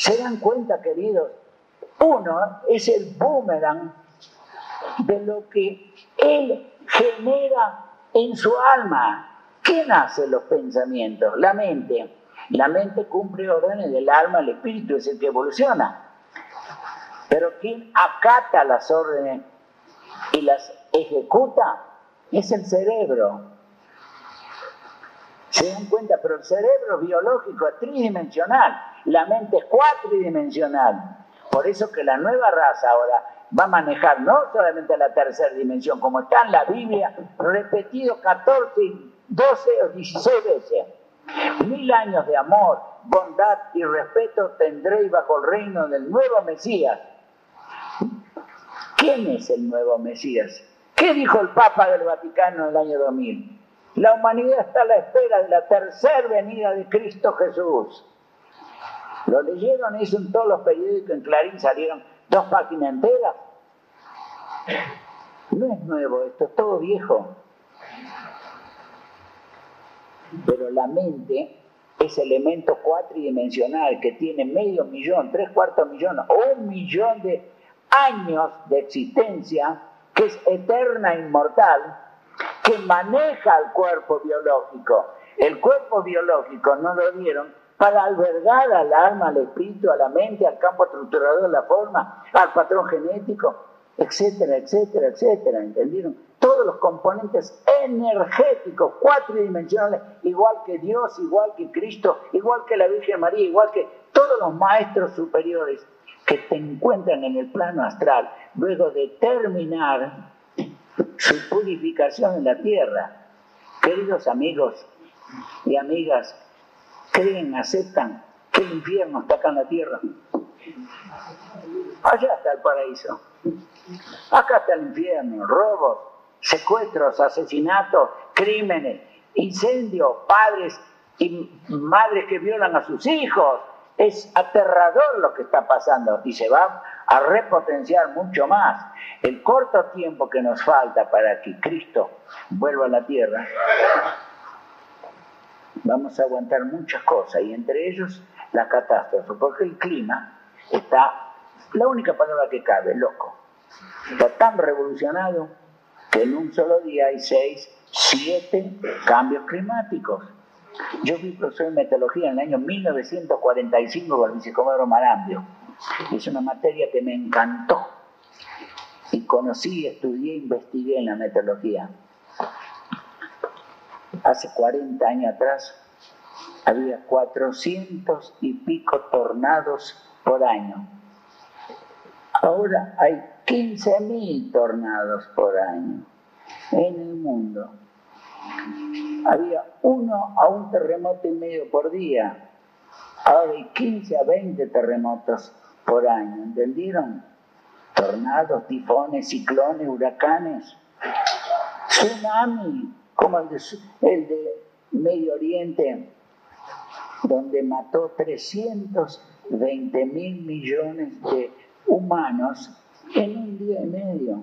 ¿Se dan cuenta, queridos? Uno es el boomerang de lo que él genera en su alma. ¿Quién hace los pensamientos? La mente. La mente cumple órdenes del alma, el espíritu es el que evoluciona. Pero quien acata las órdenes y las ejecuta es el cerebro. ¿Se dan cuenta? Pero el cerebro biológico es tridimensional, la mente es cuatridimensional. Por eso que la nueva raza ahora va a manejar no solamente la tercera dimensión, como está en la Biblia, repetido 14, 12 o 16 veces. Mil años de amor, bondad y respeto tendréis bajo el reino del nuevo Mesías. ¿Quién es el nuevo Mesías? ¿Qué dijo el Papa del Vaticano en el año 2000? La humanidad está a la espera de la tercera venida de Cristo Jesús. Lo leyeron, eso en todos los periódicos, en Clarín salieron dos páginas enteras. No es nuevo, esto es todo viejo. Pero la mente es elemento cuatridimensional que tiene medio millón, tres cuartos millón o un millón de años de existencia, que es eterna e inmortal, que maneja el cuerpo biológico. El cuerpo biológico no lo dieron para albergar al alma, al espíritu, a la mente, al campo estructurador de la forma, al patrón genético, etcétera, etcétera, etcétera, ¿entendieron? Todos los componentes energéticos, cuatridimensionales, igual que Dios, igual que Cristo, igual que la Virgen María, igual que todos los maestros superiores que te encuentran en el plano astral, luego de terminar su purificación en la tierra. Queridos amigos y amigas, creen, aceptan que el infierno está acá en la tierra. Allá está el paraíso. Acá está el infierno, robos, secuestros, asesinatos, crímenes, incendios, padres y madres que violan a sus hijos. Es aterrador lo que está pasando y se va a repotenciar mucho más. El corto tiempo que nos falta para que Cristo vuelva a la tierra vamos a aguantar muchas cosas y entre ellos la catástrofe, porque el clima está, la única palabra que cabe, loco. Está tan revolucionado que en un solo día hay seis, siete cambios climáticos. Yo fui profesor de meteorología en el año 1945 con el vicecomodoro Marambio. Es una materia que me encantó. Y conocí, estudié, investigué en la meteorología hace 40 años atrás había 400 y pico tornados por año. Ahora hay 15.000 tornados por año en el mundo. Había uno a un terremoto y medio por día. Ahora hay 15 a 20 terremotos por año. ¿Entendieron? Tornados, tifones, ciclones, huracanes, tsunami, como el de, Medio Oriente, donde mató 320 mil millones de humanos en un día y medio.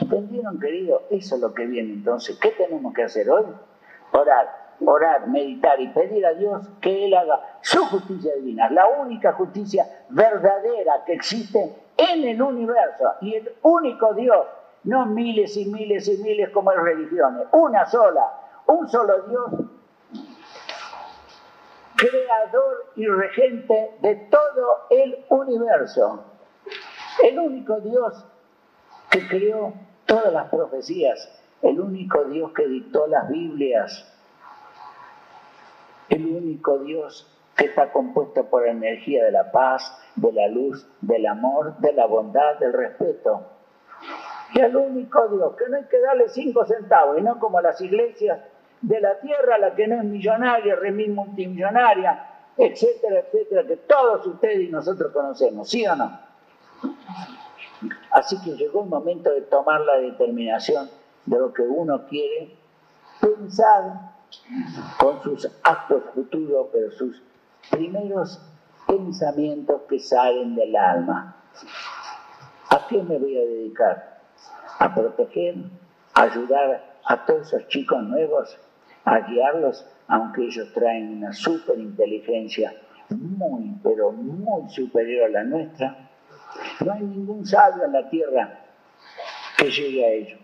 ¿Entendieron, querido? Eso es lo que viene entonces. ¿Qué tenemos que hacer hoy? Orar, orar, meditar y pedir a Dios que Él haga su justicia divina, la única justicia verdadera que existe en el universo y el único Dios no miles y miles y miles como hay religiones, una sola, un solo Dios, creador y regente de todo el universo, el único Dios que creó todas las profecías, el único Dios que dictó las Biblias, el único Dios que está compuesto por la energía de la paz, de la luz, del amor, de la bondad, del respeto y al único Dios, que no hay que darle cinco centavos, y no como las iglesias de la tierra, la que no es millonaria, remil multimillonaria, etcétera, etcétera, que todos ustedes y nosotros conocemos, ¿sí o no? Así que llegó el momento de tomar la determinación de lo que uno quiere pensar con sus actos futuros, pero sus primeros pensamientos que salen del alma. ¿A qué me voy a dedicar? a proteger, ayudar a todos esos chicos nuevos, a guiarlos, aunque ellos traen una super inteligencia muy, pero muy superior a la nuestra, no hay ningún sabio en la tierra que llegue a ello.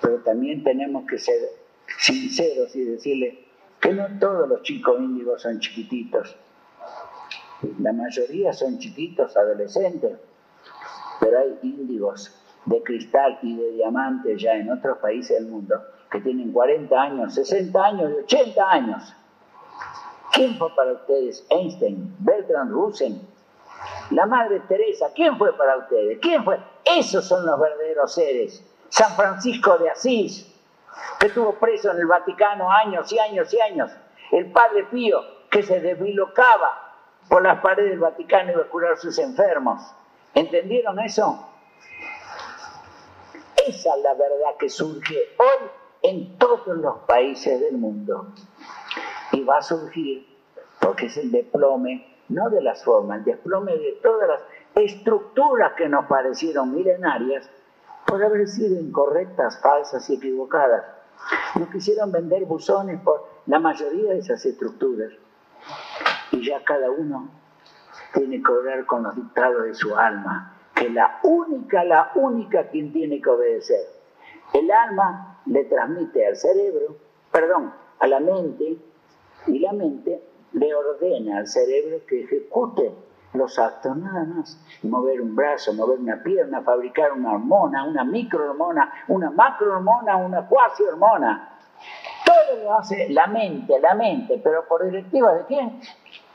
Pero también tenemos que ser sinceros y decirle que no todos los chicos índigos son chiquititos. La mayoría son chiquitos, adolescentes, pero hay índigos de cristal y de diamante ya en otros países del mundo que tienen 40 años, 60 años y 80 años. ¿Quién fue para ustedes? Einstein, Bertrand Russell, la Madre Teresa. ¿Quién fue para ustedes? ¿Quién fue? Esos son los verdaderos seres. San Francisco de Asís, que estuvo preso en el Vaticano años y años y años. El Padre Pío, que se desbilocaba por las paredes del Vaticano y iba a curar a sus enfermos. ¿Entendieron eso? Esa es la verdad que surge hoy en todos los países del mundo. Y va a surgir, porque es el desplome, no de las formas, el desplome de todas las estructuras que nos parecieron milenarias, por haber sido incorrectas, falsas y equivocadas. Nos quisieron vender buzones por la mayoría de esas estructuras. Y ya cada uno tiene que obrar con los dictados de su alma, que la única, la única quien tiene que obedecer. El alma le transmite al cerebro, perdón, a la mente, y la mente le ordena al cerebro que ejecute los actos nada más. Mover un brazo, mover una pierna, fabricar una hormona, una microhormona, una macrohormona, una cuasi hormona. Todo lo hace la mente, la mente, pero por directiva de quién?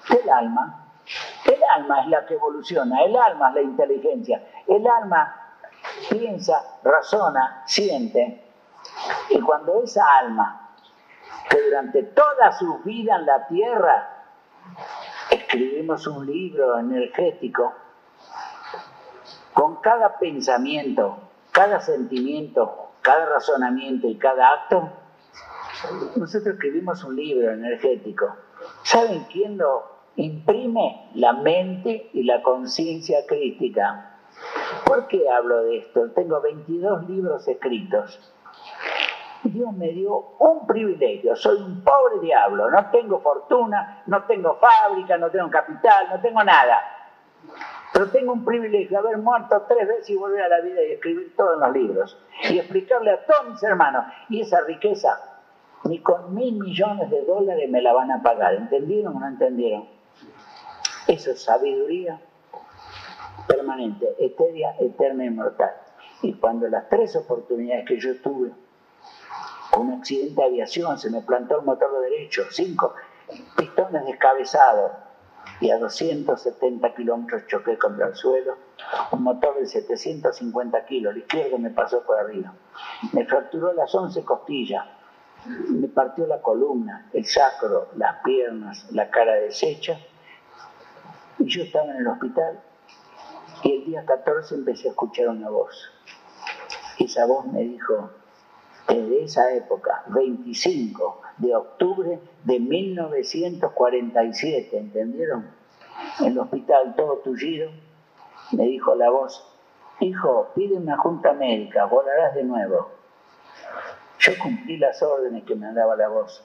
Del alma. El alma es la que evoluciona, el alma es la inteligencia, el alma piensa, razona, siente. Y cuando esa alma, que durante toda su vida en la tierra, escribimos un libro energético, con cada pensamiento, cada sentimiento, cada razonamiento y cada acto, nosotros escribimos un libro energético. ¿Saben quién lo imprime la mente y la conciencia crítica. ¿Por qué hablo de esto? Tengo 22 libros escritos. Dios me dio un privilegio, soy un pobre diablo, no tengo fortuna, no tengo fábrica, no tengo capital, no tengo nada. Pero tengo un privilegio, haber muerto tres veces y volver a la vida y escribir todos los libros. Y explicarle a todos mis hermanos. Y esa riqueza, ni con mil millones de dólares me la van a pagar. ¿Entendieron o no entendieron? Eso es sabiduría permanente, etérea, eterna y mortal. Y cuando las tres oportunidades que yo tuve, un accidente de aviación, se me plantó el motor derecho, cinco pistones descabezados, y a 270 kilómetros choqué contra el suelo, un motor de 750 kilos, el izquierdo me pasó por arriba, me fracturó las 11 costillas, me partió la columna, el sacro, las piernas, la cara deshecha, y yo estaba en el hospital y el día 14 empecé a escuchar una voz. Esa voz me dijo, desde esa época, 25 de octubre de 1947, ¿entendieron? En el hospital todo tullido, me dijo la voz, hijo, pide una junta médica, volarás de nuevo. Yo cumplí las órdenes que me daba la voz.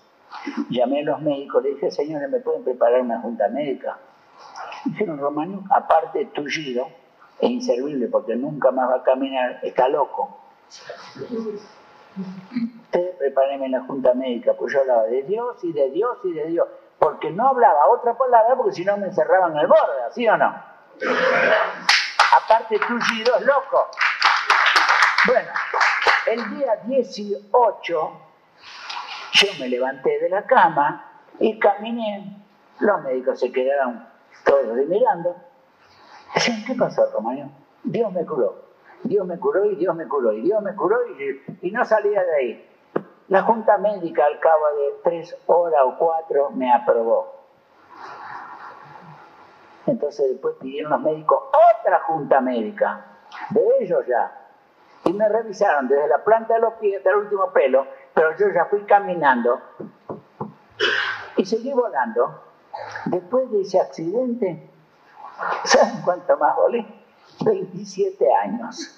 Llamé a los médicos, le dije, señores, ¿me pueden preparar una junta médica? Dijeron, Romaní, aparte tullido e inservible porque nunca más va a caminar, está loco. Ustedes prepárenme la junta médica, pues yo hablaba de Dios y de Dios y de Dios, porque no hablaba otra palabra porque si no me encerraban en el borde, ¿sí o no? Aparte tullido es loco. Bueno, el día 18 yo me levanté de la cama y caminé. Los médicos se quedaron todos mirando. Decían, ¿qué pasó, Romario? Dios me curó. Dios me curó y Dios me curó y Dios me curó y, no salía de ahí. La junta médica al cabo de tres horas o cuatro me aprobó. Entonces después pidieron los médicos otra junta médica, de ellos ya. Y me revisaron desde la planta de los pies hasta el último pelo, pero yo ya fui caminando y seguí volando Después de ese accidente, ¿saben cuánto más volé? 27 años.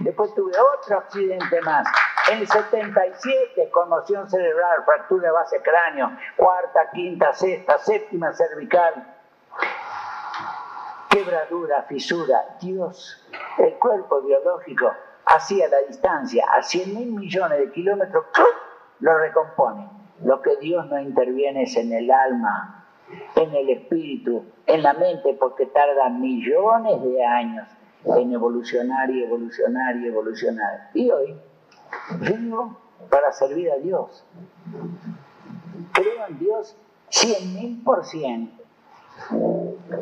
Después tuve otro accidente más, En el 77, conmoción cerebral, fractura de base cráneo, cuarta, quinta, sexta, séptima cervical, quebradura, fisura. Dios, el cuerpo biológico, hacia la distancia, a 100 mil millones de kilómetros, lo recompone. Lo que Dios no interviene es en el alma, en el espíritu, en la mente, porque tarda millones de años en evolucionar y evolucionar y evolucionar. Y hoy vivo para servir a Dios. Creo en Dios cien mil por ciento.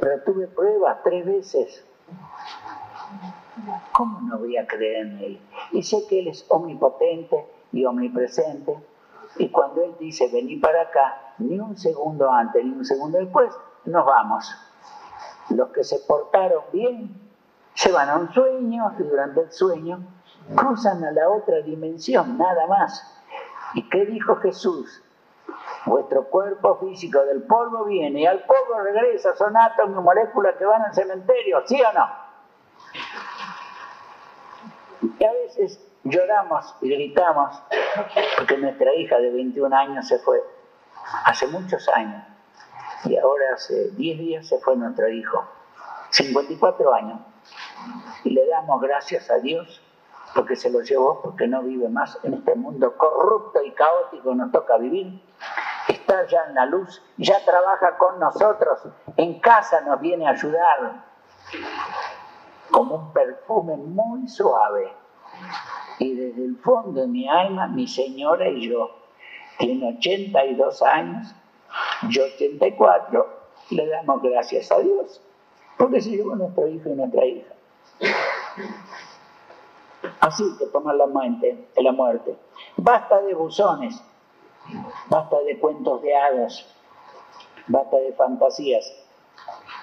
Pero tuve pruebas tres veces. ¿Cómo no voy a creer en Él? Y sé que Él es omnipotente y omnipresente. Y cuando Él dice, vení para acá, ni un segundo antes, ni un segundo después, nos vamos. Los que se portaron bien se van a un sueño y durante el sueño cruzan a la otra dimensión, nada más. ¿Y qué dijo Jesús? Vuestro cuerpo físico del polvo viene y al polvo regresa, son átomos y moléculas que van al cementerio, ¿sí o no? Y a veces lloramos y gritamos porque nuestra hija de 21 años se fue, hace muchos años, y ahora hace 10 días se fue nuestro hijo, 54 años, y le damos gracias a Dios porque se lo llevó, porque no vive más en este mundo corrupto y caótico. Nos toca vivir. Está ya en la luz, ya trabaja con nosotros, en casa nos viene a ayudar, como un perfume muy suave. Y desde el fondo de mi alma, mi señora y yo, tiene 82 años, yo 84, le damos gracias a Dios, porque se llevó nuestro hijo y nuestra hija. Así que toma la muerte, la muerte. Basta de buzones, basta de cuentos de hadas, basta de fantasías.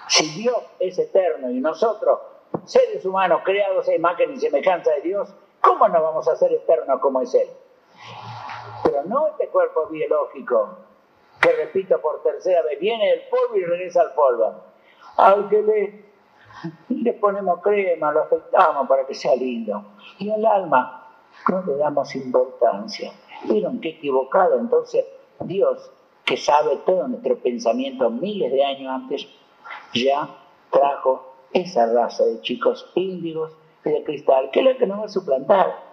Si Dios es eterno y nosotros, seres humanos creados a imagen y semejanza de Dios, ¿cómo no vamos a ser eternos como es Él? No este cuerpo biológico, que repito por tercera vez, viene del polvo y regresa al polvo. Aunque le le ponemos crema, lo afeitamos para que sea lindo. Y al alma no le damos importancia. ¿Vieron qué equivocado? Entonces, Dios, que sabe todo nuestro pensamiento miles de años antes, ya trajo esa raza de chicos índigos y de cristal, que es la que nos va a suplantar.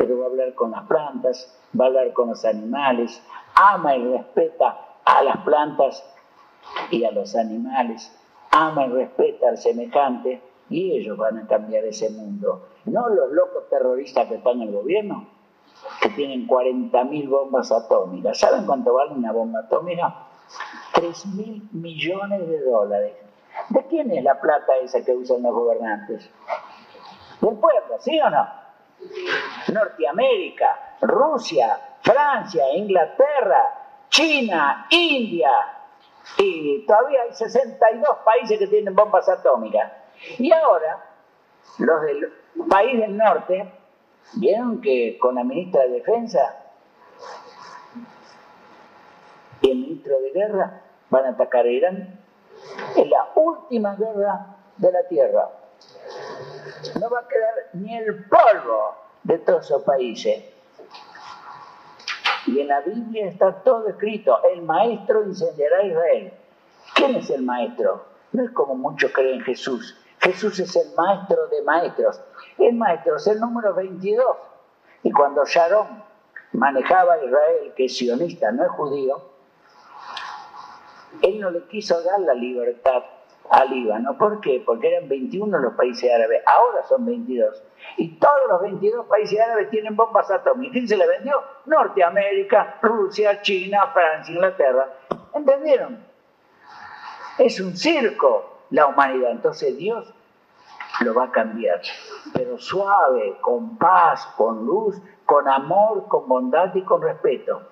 Pero va a hablar con las plantas, va a hablar con los animales, ama y respeta a las plantas y a los animales ama y respeta al semejante y ellos van a cambiar ese mundo. No los locos terroristas que están en el gobierno, que tienen 40.000 bombas atómicas. ¿Saben cuánto vale una bomba atómica? 3 mil millones de dólares. ¿De quién es la plata esa que usan los gobernantes? Del pueblo, ¿sí o no? Norteamérica, Rusia, Francia, Inglaterra, China, India, y todavía hay 62 países que tienen bombas atómicas. Y ahora, los del país del norte, vieron que con la ministra de Defensa y el ministro de Guerra van a atacar Irán. Es la última guerra de la Tierra. No va a quedar ni el polvo de todos esos países. Y en la Biblia está todo escrito. El maestro incendiará a Israel. ¿Quién es el maestro? No es como muchos creen Jesús. Jesús es el maestro de maestros. El maestro es el número 22. Y cuando Sharon manejaba a Israel, que es sionista, no es judío, él no le quiso dar la libertad al Líbano. ¿Por qué? Porque eran 21 los países árabes, ahora son 22. Y todos los 22 países árabes tienen bombas atómicas. ¿Quién se le vendió? Norteamérica, Rusia, China, Francia, Inglaterra. ¿Entendieron? Es un circo la humanidad. Entonces Dios lo va a cambiar. Pero suave, con paz, con luz, con amor, con bondad y con respeto.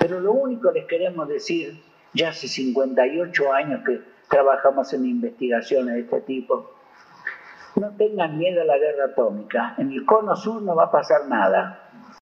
Pero lo único que les queremos decir, ya hace 58 años que trabajamos en investigaciones de este tipo. No tengan miedo a la guerra atómica. En el cono sur no va a pasar nada.